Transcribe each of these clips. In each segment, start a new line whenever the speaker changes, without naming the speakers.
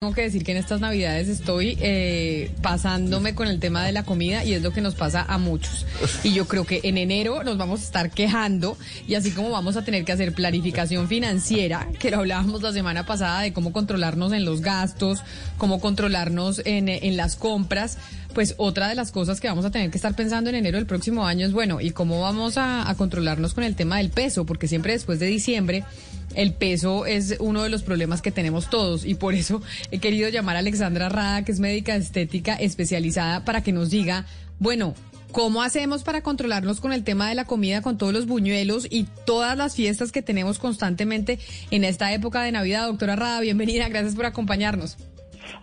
Tengo que decir que en estas navidades estoy eh, pasándome con el tema de la comida y es lo que nos pasa a muchos. Y yo creo que en enero nos vamos a estar quejando y así como vamos a tener que hacer planificación financiera, que lo hablábamos la semana pasada de cómo controlarnos en los gastos, cómo controlarnos en, en las compras, pues otra de las cosas que vamos a tener que estar pensando en enero del próximo año es, bueno, ¿y cómo vamos a, a controlarnos con el tema del peso? Porque siempre después de diciembre el peso es uno de los problemas que tenemos todos y por eso he querido llamar a Alexandra Rada, que es médica estética especializada, para que nos diga, bueno, ¿Cómo hacemos para controlarnos con el tema de la comida, con todos los buñuelos y todas las fiestas que tenemos constantemente en esta época de Navidad? Doctora Rada, bienvenida, gracias por acompañarnos.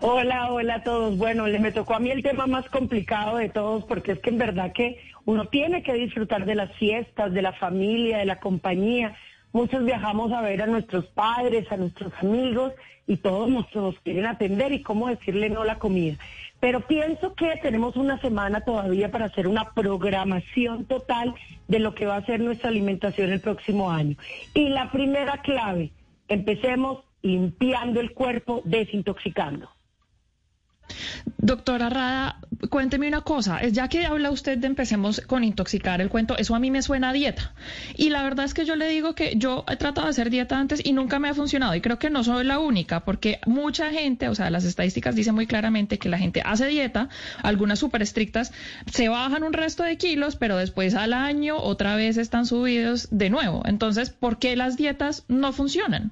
Hola, hola a todos. Bueno, me tocó a mí el tema más complicado de todos porque es que en verdad que uno tiene que disfrutar de las fiestas, de la familia, de la compañía, Muchos viajamos a ver a nuestros padres, a nuestros amigos y todos nos, quieren atender y cómo decirle no a la comida. Pero pienso que tenemos una semana todavía para hacer una programación total de lo que va a ser nuestra alimentación el próximo año. Y la primera clave, empecemos limpiando el cuerpo, desintoxicando.
Doctora Rada, cuénteme una cosa, ya que habla usted de empecemos con intoxicar el cuento, eso a mí me suena dieta. Y la verdad es que yo le digo que yo he tratado de hacer dieta antes y nunca me ha funcionado y creo que no soy la única porque mucha gente, o sea, las estadísticas dicen muy claramente que la gente hace dieta, algunas súper estrictas, se bajan un resto de kilos, pero después al año otra vez están subidos de nuevo. Entonces, ¿por qué las dietas no funcionan?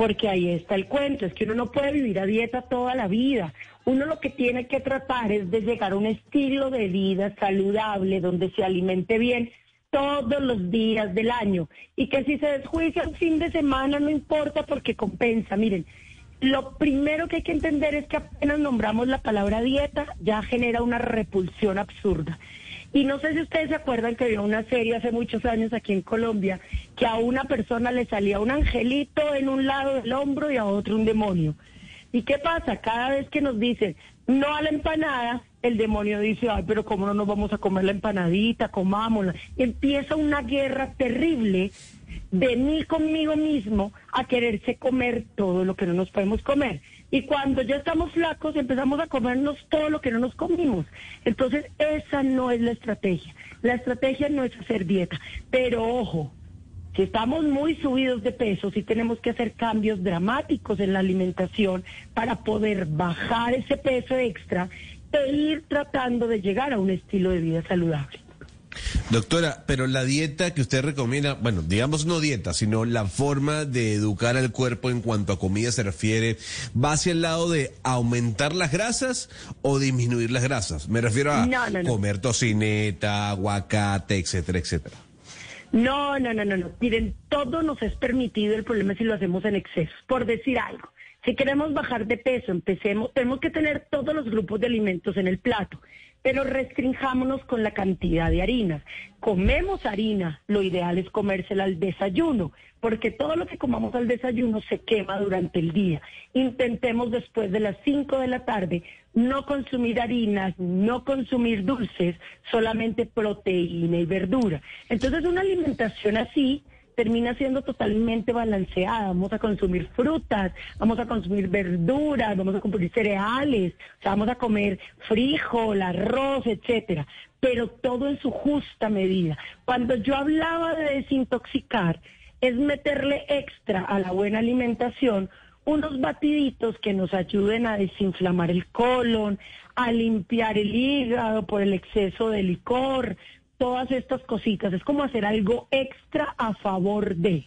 Porque ahí está el cuento, es que uno no puede vivir a dieta toda la vida. Uno lo que tiene que tratar es de llegar a un estilo de vida saludable, donde se alimente bien todos los días del año y que si se desjuicia un fin de semana no importa porque compensa. Miren, lo primero que hay que entender es que apenas nombramos la palabra dieta ya genera una repulsión absurda. Y no sé si ustedes se acuerdan que había una serie hace muchos años aquí en Colombia que a una persona le salía un angelito en un lado del hombro y a otro un demonio. ¿Y qué pasa? Cada vez que nos dicen no a la empanada, el demonio dice, ay, pero ¿cómo no nos vamos a comer la empanadita? Comámosla. Y empieza una guerra terrible de mí conmigo mismo a quererse comer todo lo que no nos podemos comer. Y cuando ya estamos flacos empezamos a comernos todo lo que no nos comimos. Entonces esa no es la estrategia. La estrategia no es hacer dieta. Pero ojo, si estamos muy subidos de peso, sí tenemos que hacer cambios dramáticos en la alimentación para poder bajar ese peso extra e ir tratando de llegar a un estilo de vida saludable.
Doctora, pero la dieta que usted recomienda, bueno, digamos no dieta, sino la forma de educar al cuerpo en cuanto a comida se refiere, ¿va hacia el lado de aumentar las grasas o disminuir las grasas? Me refiero a comer tocineta, aguacate, etcétera, etcétera.
No, no, no, no, no. Miren, todo nos es permitido, el problema es si lo hacemos en exceso. Por decir algo, si queremos bajar de peso, empecemos, tenemos que tener todos los grupos de alimentos en el plato pero restringámonos con la cantidad de harinas. Comemos harina, lo ideal es comérsela al desayuno, porque todo lo que comamos al desayuno se quema durante el día. Intentemos después de las 5 de la tarde no consumir harinas, no consumir dulces, solamente proteína y verdura. Entonces una alimentación así termina siendo totalmente balanceada. Vamos a consumir frutas, vamos a consumir verduras, vamos a consumir cereales, vamos a comer frijol, arroz, etcétera, pero todo en su justa medida. Cuando yo hablaba de desintoxicar, es meterle extra a la buena alimentación unos batiditos que nos ayuden a desinflamar el colon, a limpiar el hígado por el exceso de licor, todas estas cositas. Es como hacer algo extra a favor de.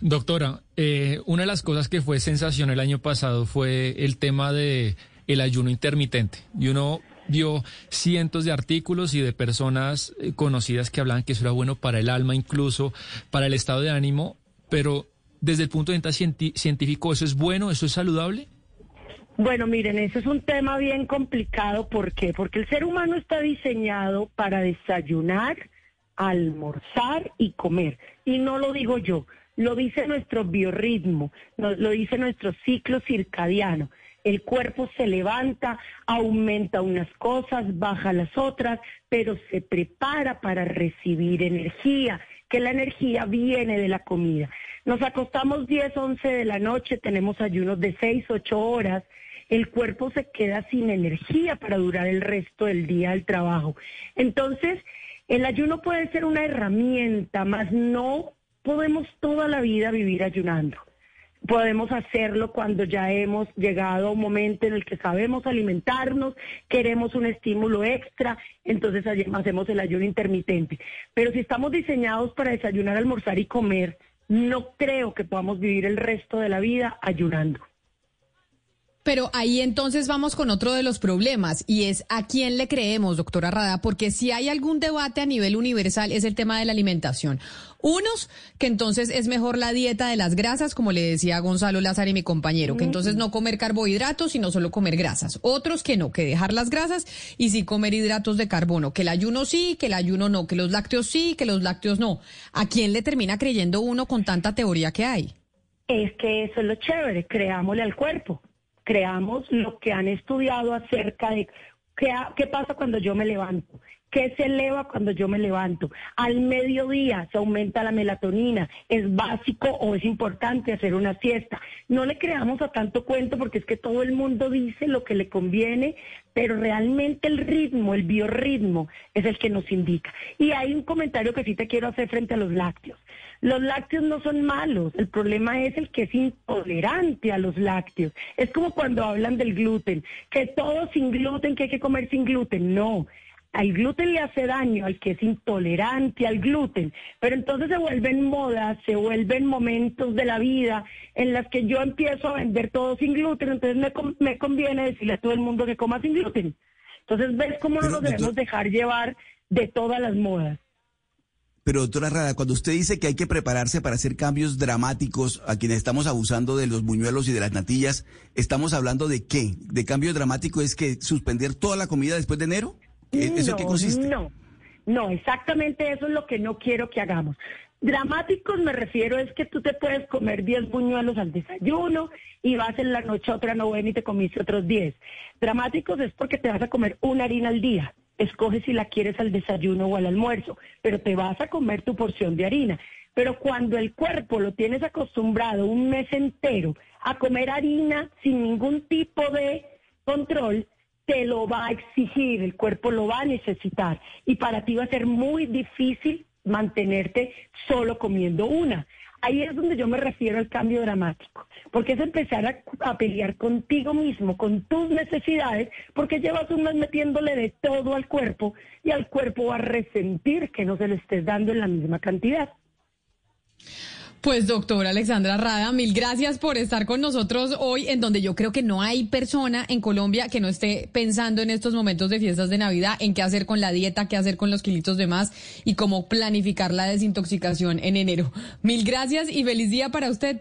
Doctora, eh, una de las cosas que fue sensación el año pasado fue el tema de el ayuno intermitente. Y uno vio cientos de artículos y de personas eh, conocidas que hablaban que eso era bueno para el alma, incluso para el estado de ánimo, pero desde el punto de vista científico, ¿eso es bueno? ¿Eso es saludable?
Bueno, miren, eso es un tema bien complicado. ¿Por qué? Porque el ser humano está diseñado para desayunar, almorzar y comer. Y no lo digo yo, lo dice nuestro biorritmo, lo dice nuestro ciclo circadiano. El cuerpo se levanta, aumenta unas cosas, baja las otras, pero se prepara para recibir energía que la energía viene de la comida. Nos acostamos 10, 11 de la noche, tenemos ayunos de 6, 8 horas, el cuerpo se queda sin energía para durar el resto del día del trabajo. Entonces, el ayuno puede ser una herramienta, mas no podemos toda la vida vivir ayunando. Podemos hacerlo cuando ya hemos llegado a un momento en el que sabemos alimentarnos, queremos un estímulo extra, entonces hacemos el ayuno intermitente. Pero si estamos diseñados para desayunar, almorzar y comer, no creo que podamos vivir el resto de la vida ayunando.
Pero ahí entonces vamos con otro de los problemas y es a quién le creemos, doctora Rada, porque si hay algún debate a nivel universal es el tema de la alimentación. Unos, que entonces es mejor la dieta de las grasas, como le decía Gonzalo Lázaro y mi compañero, que entonces no comer carbohidratos, sino solo comer grasas. Otros que no, que dejar las grasas y sí comer hidratos de carbono, que el ayuno sí, que el ayuno no, que los lácteos sí, que los lácteos no. ¿A quién le termina creyendo uno con tanta teoría que hay?
Es que eso es lo chévere, creámosle al cuerpo creamos lo que han estudiado acerca de qué, qué pasa cuando yo me levanto, ¿Qué se eleva cuando yo me levanto? Al mediodía se aumenta la melatonina. ¿Es básico o es importante hacer una siesta? No le creamos a tanto cuento porque es que todo el mundo dice lo que le conviene, pero realmente el ritmo, el biorritmo es el que nos indica. Y hay un comentario que sí te quiero hacer frente a los lácteos. Los lácteos no son malos, el problema es el que es intolerante a los lácteos. Es como cuando hablan del gluten, que todo sin gluten, que hay que comer sin gluten. No, al gluten le hace daño al que es intolerante al gluten, pero entonces se vuelven modas, se vuelven momentos de la vida en las que yo empiezo a vender todo sin gluten, entonces me, conviene decirle a todo el mundo que coma sin gluten. Entonces, ¿ves cómo no nos debemos dejar llevar de todas las modas?
Pero doctora Rada, cuando usted dice que hay que prepararse para hacer cambios dramáticos a quienes estamos abusando de los buñuelos y de las natillas, ¿estamos hablando de qué? ¿De cambio dramático es que suspender toda la comida después de enero? ¿Eso no, qué consiste?
No, no, exactamente eso es lo que no quiero que hagamos. Dramáticos me refiero es que tú te puedes comer 10 buñuelos al desayuno y vas en la noche otra novena y te comiste otros 10. Dramáticos es porque te vas a comer una harina al día. Escoge si la quieres al desayuno o al almuerzo, pero te vas a comer tu porción de harina. Pero cuando el cuerpo lo tienes acostumbrado un mes entero a comer harina sin ningún tipo de control, te lo va a exigir, el cuerpo lo va a necesitar y para ti va a ser muy difícil mantenerte solo comiendo una. Ahí es donde yo me refiero al cambio dramático, porque es empezar a, pelear contigo mismo, con tus necesidades, porque llevas un mes metiéndole de todo al cuerpo y al cuerpo va a resentir que no se le estés dando en la misma cantidad.
Pues doctora Alexandra Rada, mil gracias por estar con nosotros hoy, en donde yo creo que no hay persona en Colombia que no esté pensando en estos momentos de fiestas de Navidad, en qué hacer con la dieta, qué hacer con los kilitos de más y cómo planificar la desintoxicación en enero. Mil gracias y feliz día para usted.